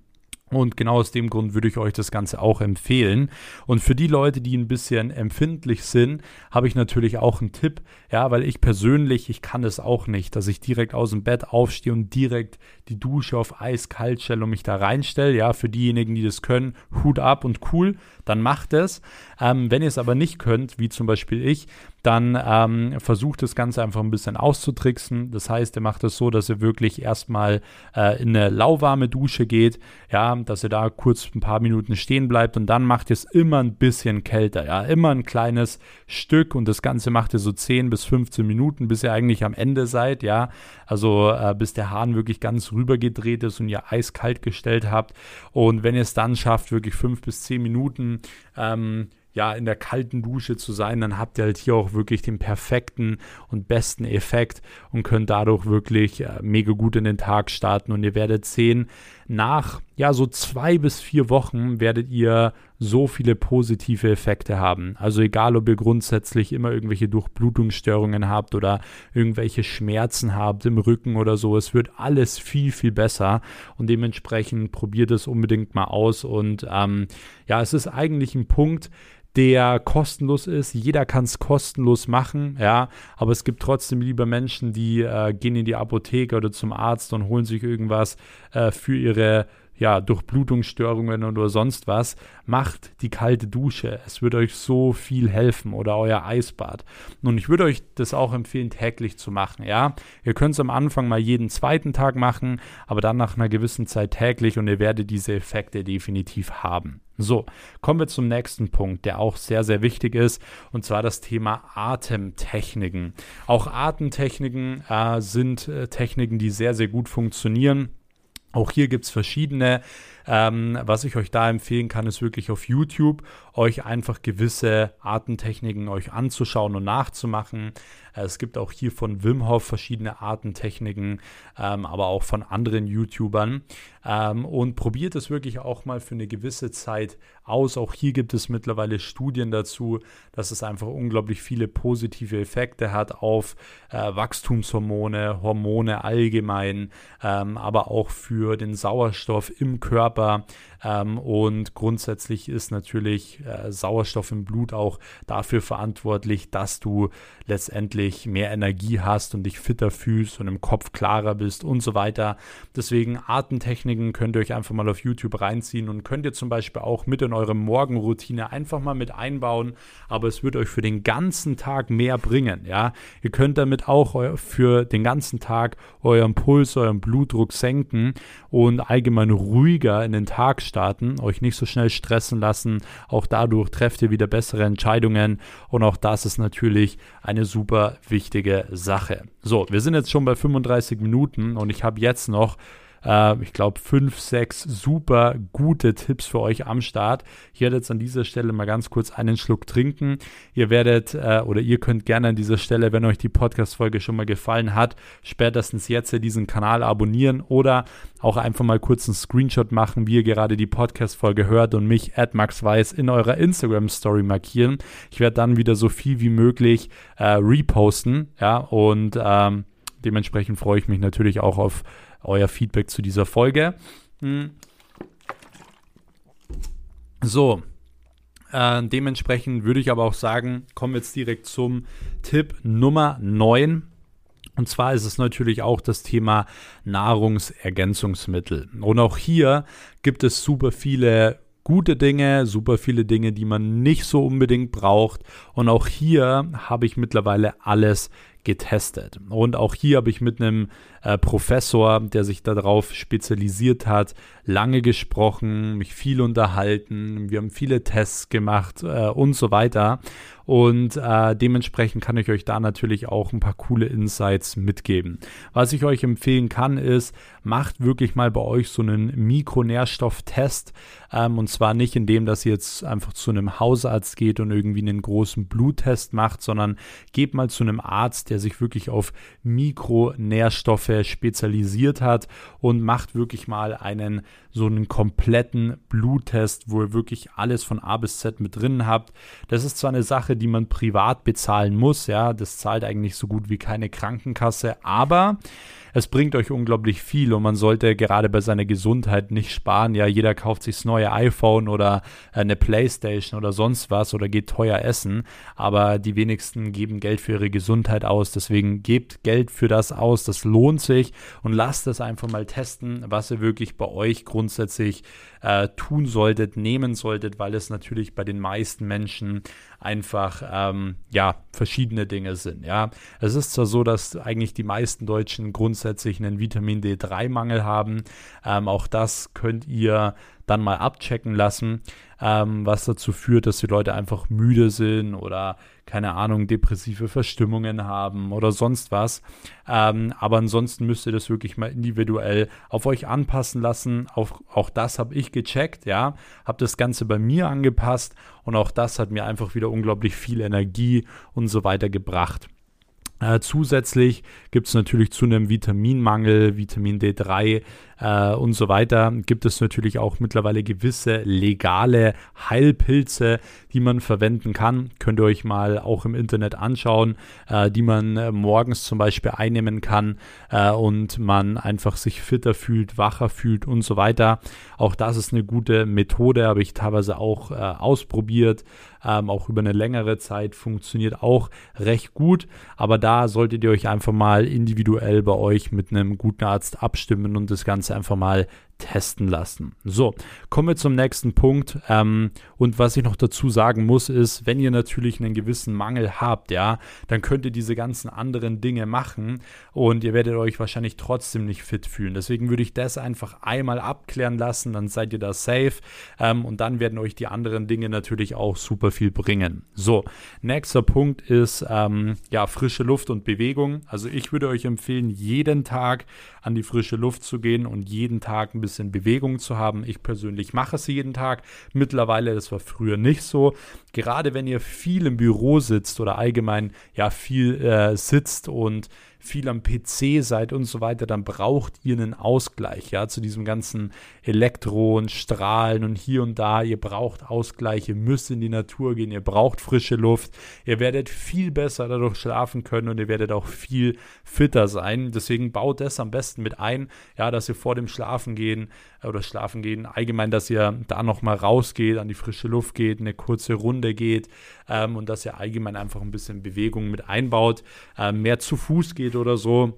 Und genau aus dem Grund würde ich euch das Ganze auch empfehlen. Und für die Leute, die ein bisschen empfindlich sind, habe ich natürlich auch einen Tipp. Ja, weil ich persönlich, ich kann es auch nicht, dass ich direkt aus dem Bett aufstehe und direkt die Dusche auf eiskalt stelle und mich da reinstelle. Ja, für diejenigen, die das können, Hut ab und cool, dann macht es. Ähm, wenn ihr es aber nicht könnt, wie zum Beispiel ich, dann ähm, versucht das Ganze einfach ein bisschen auszutricksen. Das heißt, ihr macht es so, dass ihr wirklich erstmal äh, in eine lauwarme Dusche geht, ja, dass ihr da kurz ein paar Minuten stehen bleibt und dann macht ihr es immer ein bisschen kälter, ja, immer ein kleines Stück und das Ganze macht ihr so 10 bis 15 Minuten, bis ihr eigentlich am Ende seid, ja, also äh, bis der Hahn wirklich ganz rübergedreht ist und ihr eiskalt gestellt habt. Und wenn ihr es dann schafft, wirklich 5 bis 10 Minuten ähm, ja, in der kalten Dusche zu sein, dann habt ihr halt hier auch wirklich den perfekten und besten Effekt und könnt dadurch wirklich äh, mega gut in den Tag starten. Und ihr werdet sehen, nach ja, so zwei bis vier Wochen werdet ihr so viele positive Effekte haben. Also egal, ob ihr grundsätzlich immer irgendwelche Durchblutungsstörungen habt oder irgendwelche Schmerzen habt im Rücken oder so, es wird alles viel, viel besser und dementsprechend probiert es unbedingt mal aus und ähm, ja, es ist eigentlich ein Punkt, der kostenlos ist. Jeder kann es kostenlos machen, ja, aber es gibt trotzdem lieber Menschen, die äh, gehen in die Apotheke oder zum Arzt und holen sich irgendwas äh, für ihre ja, Durchblutungsstörungen oder sonst was, macht die kalte Dusche. Es wird euch so viel helfen oder euer Eisbad. Und ich würde euch das auch empfehlen, täglich zu machen. Ja, ihr könnt es am Anfang mal jeden zweiten Tag machen, aber dann nach einer gewissen Zeit täglich und ihr werdet diese Effekte definitiv haben. So, kommen wir zum nächsten Punkt, der auch sehr, sehr wichtig ist, und zwar das Thema Atemtechniken. Auch Atemtechniken äh, sind äh, Techniken, die sehr, sehr gut funktionieren auch hier gibt es verschiedene. Ähm, was ich euch da empfehlen kann, ist wirklich auf YouTube euch einfach gewisse Artentechniken euch anzuschauen und nachzumachen. Äh, es gibt auch hier von Wim Hof verschiedene Artentechniken, ähm, aber auch von anderen YouTubern. Ähm, und probiert es wirklich auch mal für eine gewisse Zeit aus. Auch hier gibt es mittlerweile Studien dazu, dass es einfach unglaublich viele positive Effekte hat auf äh, Wachstumshormone, Hormone allgemein, ähm, aber auch für den Sauerstoff im Körper. aber Ähm, und grundsätzlich ist natürlich äh, Sauerstoff im Blut auch dafür verantwortlich, dass du letztendlich mehr Energie hast und dich fitter fühlst und im Kopf klarer bist und so weiter. Deswegen Atemtechniken könnt ihr euch einfach mal auf YouTube reinziehen und könnt ihr zum Beispiel auch mit in eure Morgenroutine einfach mal mit einbauen, aber es wird euch für den ganzen Tag mehr bringen. Ja, ihr könnt damit auch für den ganzen Tag euren Puls, euren Blutdruck senken und allgemein ruhiger in den Tag starten, euch nicht so schnell stressen lassen. Auch dadurch trefft ihr wieder bessere Entscheidungen und auch das ist natürlich eine super wichtige Sache. So, wir sind jetzt schon bei 35 Minuten und ich habe jetzt noch äh, ich glaube, fünf, sechs super gute Tipps für euch am Start. Ich werde jetzt an dieser Stelle mal ganz kurz einen Schluck trinken. Ihr werdet äh, oder ihr könnt gerne an dieser Stelle, wenn euch die Podcast-Folge schon mal gefallen hat, spätestens jetzt diesen Kanal abonnieren oder auch einfach mal kurz einen Screenshot machen, wie ihr gerade die Podcast-Folge hört und mich at maxweiss in eurer Instagram-Story markieren. Ich werde dann wieder so viel wie möglich äh, reposten, ja, und ähm, dementsprechend freue ich mich natürlich auch auf euer Feedback zu dieser Folge. Hm. So, äh, dementsprechend würde ich aber auch sagen, kommen wir jetzt direkt zum Tipp Nummer 9. Und zwar ist es natürlich auch das Thema Nahrungsergänzungsmittel. Und auch hier gibt es super viele gute Dinge, super viele Dinge, die man nicht so unbedingt braucht. Und auch hier habe ich mittlerweile alles getestet. Und auch hier habe ich mit einem äh, Professor, der sich darauf spezialisiert hat, lange gesprochen, mich viel unterhalten. Wir haben viele Tests gemacht äh, und so weiter. Und äh, dementsprechend kann ich euch da natürlich auch ein paar coole Insights mitgeben. Was ich euch empfehlen kann, ist, macht wirklich mal bei euch so einen Mikronährstofftest. Ähm, und zwar nicht indem, dass ihr jetzt einfach zu einem Hausarzt geht und irgendwie einen großen Bluttest macht, sondern geht mal zu einem Arzt, der sich wirklich auf Mikronährstoffe spezialisiert hat und macht wirklich mal einen so einen kompletten Bluttest, wo ihr wirklich alles von A bis Z mit drin habt. Das ist zwar eine Sache, die man privat bezahlen muss, ja, das zahlt eigentlich so gut wie keine Krankenkasse, aber es bringt euch unglaublich viel und man sollte gerade bei seiner Gesundheit nicht sparen. Ja, jeder kauft sich das neue iPhone oder eine Playstation oder sonst was oder geht teuer essen, aber die wenigsten geben Geld für ihre Gesundheit aus. Deswegen gebt Geld für das aus, das lohnt sich und lasst es einfach mal testen, was ihr wirklich bei euch grundsätzlich äh, tun solltet, nehmen solltet, weil es natürlich bei den meisten Menschen einfach ähm, ja verschiedene Dinge sind. Ja, es ist zwar so, dass eigentlich die meisten Deutschen grundsätzlich einen Vitamin D3-Mangel haben. Ähm, auch das könnt ihr dann mal abchecken lassen, ähm, was dazu führt, dass die Leute einfach müde sind oder keine Ahnung, depressive Verstimmungen haben oder sonst was. Ähm, aber ansonsten müsst ihr das wirklich mal individuell auf euch anpassen lassen. Auch, auch das habe ich gecheckt, ja, habe das Ganze bei mir angepasst und auch das hat mir einfach wieder unglaublich viel Energie und so weiter gebracht. Äh, zusätzlich gibt es natürlich zu einem Vitaminmangel, Vitamin D3 äh, und so weiter, gibt es natürlich auch mittlerweile gewisse legale Heilpilze, die man verwenden kann. Könnt ihr euch mal auch im Internet anschauen, äh, die man äh, morgens zum Beispiel einnehmen kann äh, und man einfach sich fitter fühlt, wacher fühlt und so weiter. Auch das ist eine gute Methode, habe ich teilweise auch äh, ausprobiert ähm, auch über eine längere Zeit, funktioniert auch recht gut. Aber da solltet ihr euch einfach mal individuell bei euch mit einem guten Arzt abstimmen und das Ganze einfach mal testen lassen. So, kommen wir zum nächsten Punkt. Ähm, und was ich noch dazu sagen muss, ist, wenn ihr natürlich einen gewissen Mangel habt, ja, dann könnt ihr diese ganzen anderen Dinge machen und ihr werdet euch wahrscheinlich trotzdem nicht fit fühlen. Deswegen würde ich das einfach einmal abklären lassen, dann seid ihr da safe ähm, und dann werden euch die anderen Dinge natürlich auch super viel bringen. So, nächster Punkt ist ähm, ja frische Luft und Bewegung. Also ich würde euch empfehlen, jeden Tag an die frische Luft zu gehen und jeden Tag ein bisschen bisschen Bewegung zu haben. Ich persönlich mache es jeden Tag. Mittlerweile, das war früher nicht so. Gerade wenn ihr viel im Büro sitzt oder allgemein ja viel äh, sitzt und viel am PC seid und so weiter, dann braucht ihr einen Ausgleich, ja, zu diesem ganzen Elektro und Strahlen und hier und da. Ihr braucht Ausgleich, ihr müsst in die Natur gehen, ihr braucht frische Luft. Ihr werdet viel besser dadurch schlafen können und ihr werdet auch viel fitter sein. Deswegen baut das am besten mit ein, ja, dass ihr vor dem Schlafen gehen oder Schlafen gehen, allgemein, dass ihr da nochmal rausgeht, an die frische Luft geht, eine kurze Runde geht ähm, und dass ihr allgemein einfach ein bisschen Bewegung mit einbaut, äh, mehr zu Fuß geht oder so.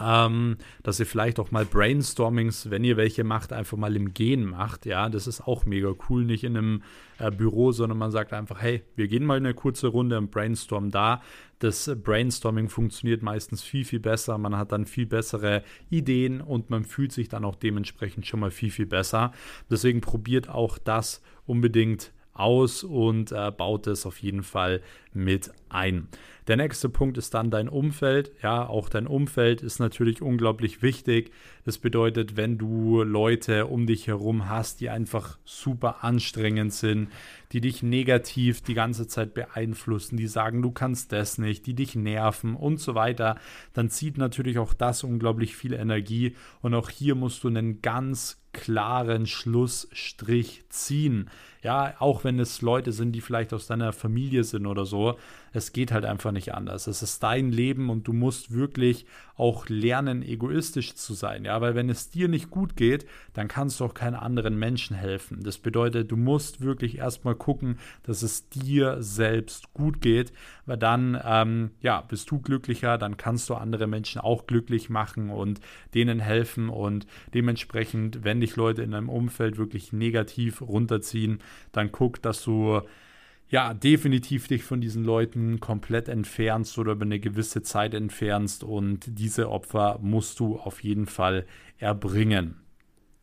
Ähm, dass ihr vielleicht auch mal Brainstormings, wenn ihr welche macht, einfach mal im Gehen macht. Ja, das ist auch mega cool. Nicht in einem äh, Büro, sondern man sagt einfach, hey, wir gehen mal eine kurze Runde im Brainstorm da. Das Brainstorming funktioniert meistens viel, viel besser. Man hat dann viel bessere Ideen und man fühlt sich dann auch dementsprechend schon mal viel, viel besser. Deswegen probiert auch das unbedingt aus und äh, baut es auf jeden Fall mit ein. Der nächste Punkt ist dann dein Umfeld. Ja, auch dein Umfeld ist natürlich unglaublich wichtig. Das bedeutet, wenn du Leute um dich herum hast, die einfach super anstrengend sind, die dich negativ die ganze Zeit beeinflussen, die sagen, du kannst das nicht, die dich nerven und so weiter, dann zieht natürlich auch das unglaublich viel Energie. Und auch hier musst du einen ganz klaren Schlussstrich ziehen. Ja, auch wenn es Leute sind, die vielleicht aus deiner Familie sind oder so, es geht halt einfach nicht anders. Es ist dein Leben und du musst wirklich auch lernen, egoistisch zu sein. Ja, weil wenn es dir nicht gut geht, dann kannst du auch keinen anderen Menschen helfen. Das bedeutet, du musst wirklich erstmal gucken, dass es dir selbst gut geht, weil dann, ähm, ja, bist du glücklicher, dann kannst du andere Menschen auch glücklich machen und denen helfen und dementsprechend, wenn dich Leute in deinem Umfeld wirklich negativ runterziehen, dann guck, dass du ja, definitiv dich von diesen Leuten komplett entfernst oder über eine gewisse Zeit entfernst und diese Opfer musst du auf jeden Fall erbringen.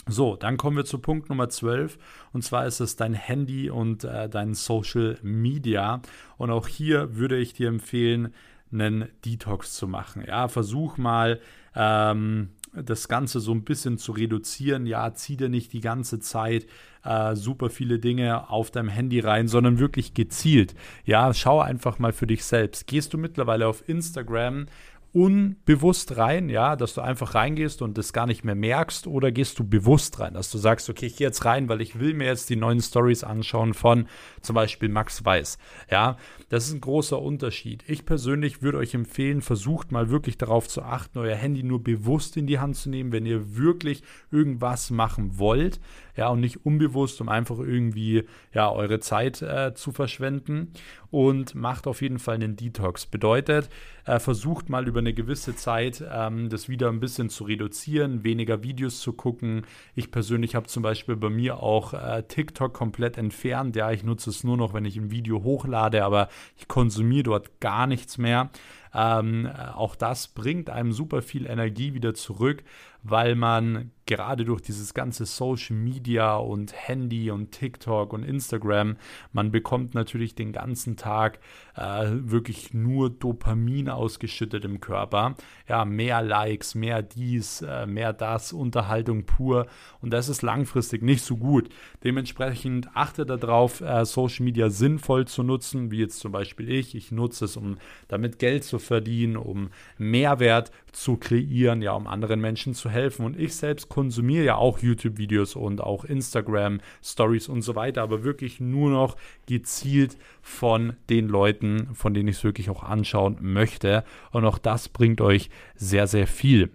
So, dann kommen wir zu Punkt Nummer 12 und zwar ist es dein Handy und äh, dein Social Media und auch hier würde ich dir empfehlen, einen Detox zu machen. Ja, versuch mal ähm, das Ganze so ein bisschen zu reduzieren. Ja, zieh dir nicht die ganze Zeit äh, super viele Dinge auf deinem Handy rein, sondern wirklich gezielt. Ja, schau einfach mal für dich selbst. Gehst du mittlerweile auf Instagram? Unbewusst rein, ja, dass du einfach reingehst und das gar nicht mehr merkst oder gehst du bewusst rein, dass du sagst, okay, ich gehe jetzt rein, weil ich will mir jetzt die neuen Stories anschauen von zum Beispiel Max Weiß, ja, das ist ein großer Unterschied. Ich persönlich würde euch empfehlen, versucht mal wirklich darauf zu achten, euer Handy nur bewusst in die Hand zu nehmen, wenn ihr wirklich irgendwas machen wollt, ja, und nicht unbewusst, um einfach irgendwie, ja, eure Zeit äh, zu verschwenden und macht auf jeden Fall einen Detox. Bedeutet, äh, versucht mal über eine gewisse Zeit ähm, das wieder ein bisschen zu reduzieren, weniger Videos zu gucken. Ich persönlich habe zum Beispiel bei mir auch äh, TikTok komplett entfernt. Ja, ich nutze es nur noch, wenn ich ein Video hochlade, aber ich konsumiere dort gar nichts mehr. Ähm, auch das bringt einem super viel Energie wieder zurück, weil man gerade durch dieses ganze Social Media und Handy und TikTok und Instagram, man bekommt natürlich den ganzen Tag äh, wirklich nur Dopamin ausgeschüttet im Körper. Ja, mehr Likes, mehr dies, äh, mehr das, Unterhaltung pur. Und das ist langfristig nicht so gut. Dementsprechend achte darauf, äh, Social Media sinnvoll zu nutzen, wie jetzt zum Beispiel ich. Ich nutze es, um damit Geld zu verdienen, um Mehrwert zu kreieren, ja, um anderen Menschen zu helfen. Und ich selbst konsumiere ja auch YouTube-Videos und auch Instagram-Stories und so weiter, aber wirklich nur noch gezielt von den Leuten, von denen ich es wirklich auch anschauen möchte. Und auch das bringt euch sehr, sehr viel.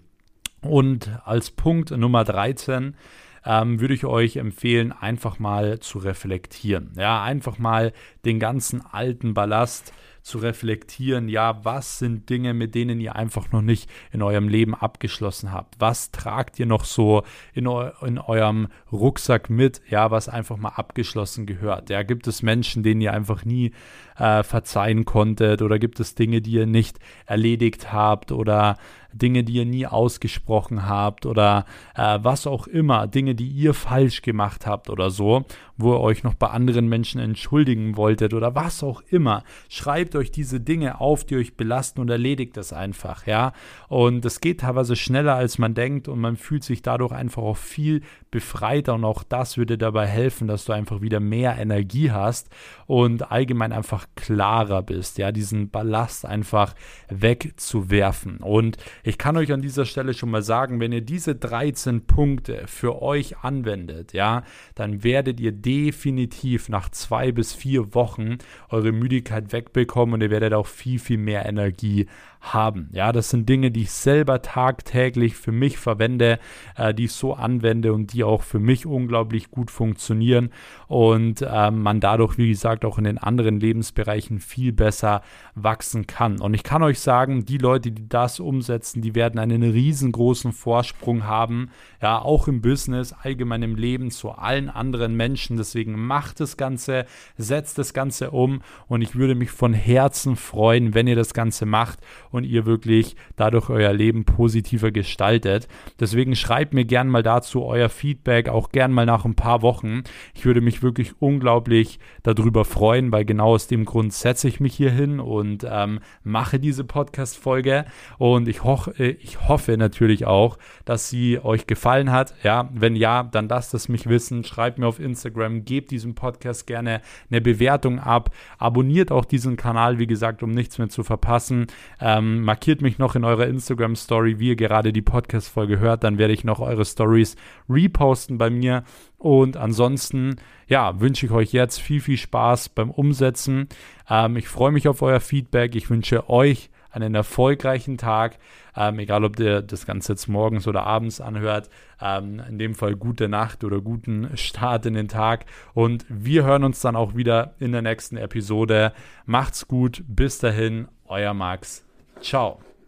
Und als Punkt Nummer 13 ähm, würde ich euch empfehlen, einfach mal zu reflektieren. Ja, einfach mal den ganzen alten Ballast zu reflektieren, ja, was sind Dinge, mit denen ihr einfach noch nicht in eurem Leben abgeschlossen habt? Was tragt ihr noch so in, eu in eurem Rucksack mit, ja, was einfach mal abgeschlossen gehört? Ja, gibt es Menschen, denen ihr einfach nie äh, verzeihen konntet oder gibt es Dinge, die ihr nicht erledigt habt oder Dinge, die ihr nie ausgesprochen habt oder äh, was auch immer, Dinge, die ihr falsch gemacht habt oder so, wo ihr euch noch bei anderen Menschen entschuldigen wolltet oder was auch immer. Schreibt euch diese Dinge auf, die euch belasten und erledigt das einfach, ja. Und es geht teilweise schneller, als man denkt und man fühlt sich dadurch einfach auch viel befreiter und auch das würde dabei helfen, dass du einfach wieder mehr Energie hast und allgemein einfach klarer bist, ja, diesen Ballast einfach wegzuwerfen. Und ich kann euch an dieser Stelle schon mal sagen, wenn ihr diese 13 Punkte für euch anwendet, ja, dann werdet ihr definitiv nach zwei bis vier Wochen eure Müdigkeit wegbekommen und ihr werdet auch viel, viel mehr Energie haben. Ja, das sind Dinge, die ich selber tagtäglich für mich verwende, äh, die ich so anwende und die auch für mich unglaublich gut funktionieren und äh, man dadurch, wie gesagt, auch in den anderen Lebensbereichen viel besser wachsen kann. Und ich kann euch sagen, die Leute, die das umsetzen, die werden einen riesengroßen Vorsprung haben, ja, auch im Business, allgemein im Leben zu allen anderen Menschen. Deswegen macht das Ganze, setzt das Ganze um und ich würde mich von Herzen freuen, wenn ihr das Ganze macht und ihr wirklich dadurch euer Leben positiver gestaltet. Deswegen schreibt mir gern mal dazu euer Feedback, auch gern mal nach ein paar Wochen. Ich würde mich wirklich unglaublich darüber freuen, weil genau aus dem Grund setze ich mich hier hin und ähm, mache diese Podcast-Folge. Und ich, ho äh, ich hoffe natürlich auch, dass sie euch gefallen hat. Ja, wenn ja, dann lasst es mich wissen. Schreibt mir auf Instagram, gebt diesem Podcast gerne eine Bewertung ab. Abonniert auch diesen Kanal, wie gesagt, um nichts mehr zu verpassen. Ähm, ähm, markiert mich noch in eurer Instagram-Story, wie ihr gerade die Podcast-Folge hört. Dann werde ich noch eure Stories reposten bei mir. Und ansonsten, ja, wünsche ich euch jetzt viel, viel Spaß beim Umsetzen. Ähm, ich freue mich auf euer Feedback. Ich wünsche euch einen erfolgreichen Tag. Ähm, egal, ob ihr das Ganze jetzt morgens oder abends anhört. Ähm, in dem Fall gute Nacht oder guten Start in den Tag. Und wir hören uns dann auch wieder in der nächsten Episode. Macht's gut. Bis dahin, euer Max. Tchau.